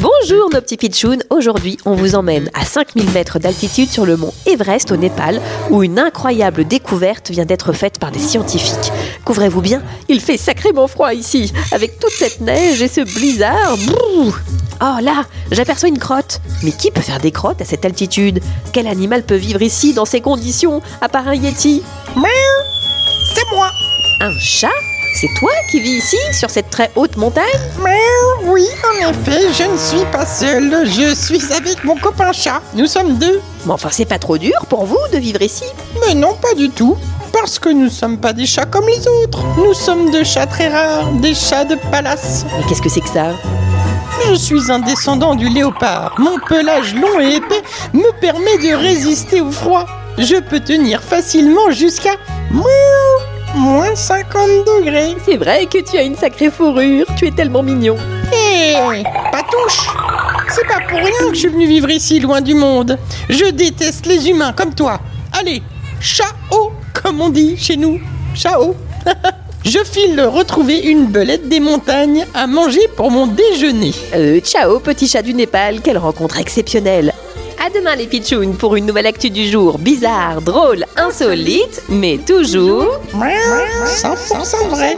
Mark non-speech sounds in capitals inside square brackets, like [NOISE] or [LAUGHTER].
Bonjour nos petits pitchouns, aujourd'hui on vous emmène à 5000 mètres d'altitude sur le mont Everest au Népal où une incroyable découverte vient d'être faite par des scientifiques. Couvrez-vous bien, il fait sacrément froid ici, avec toute cette neige et ce blizzard. Brrr. Oh là, j'aperçois une crotte. Mais qui peut faire des crottes à cette altitude? Quel animal peut vivre ici dans ces conditions, à part un yeti C'est moi Un chat? C'est toi qui vis ici, sur cette très haute montagne Oui, en effet, je ne suis pas seul. Je suis avec mon copain chat. Nous sommes deux. Mais enfin, c'est pas trop dur pour vous de vivre ici Mais non, pas du tout. Parce que nous sommes pas des chats comme les autres. Nous sommes de chats très rares, des chats de palace. Mais qu'est-ce que c'est que ça Je suis un descendant du léopard. Mon pelage long et épais me permet de résister au froid. Je peux tenir facilement jusqu'à moins 50 degrés. C'est vrai que tu as une sacrée fourrure, tu es tellement mignon. Hé, Patouche C'est pas pour rien que je suis venu vivre ici, loin du monde. Je déteste les humains comme toi. Allez, ciao, comme on dit chez nous. Ciao [LAUGHS] Je file retrouver une belette des montagnes à manger pour mon déjeuner. Euh, ciao petit chat du Népal, quelle rencontre exceptionnelle À demain les pitchouns pour une nouvelle actu du jour, bizarre, drôle, insolite, mais toujours... 100% vrai.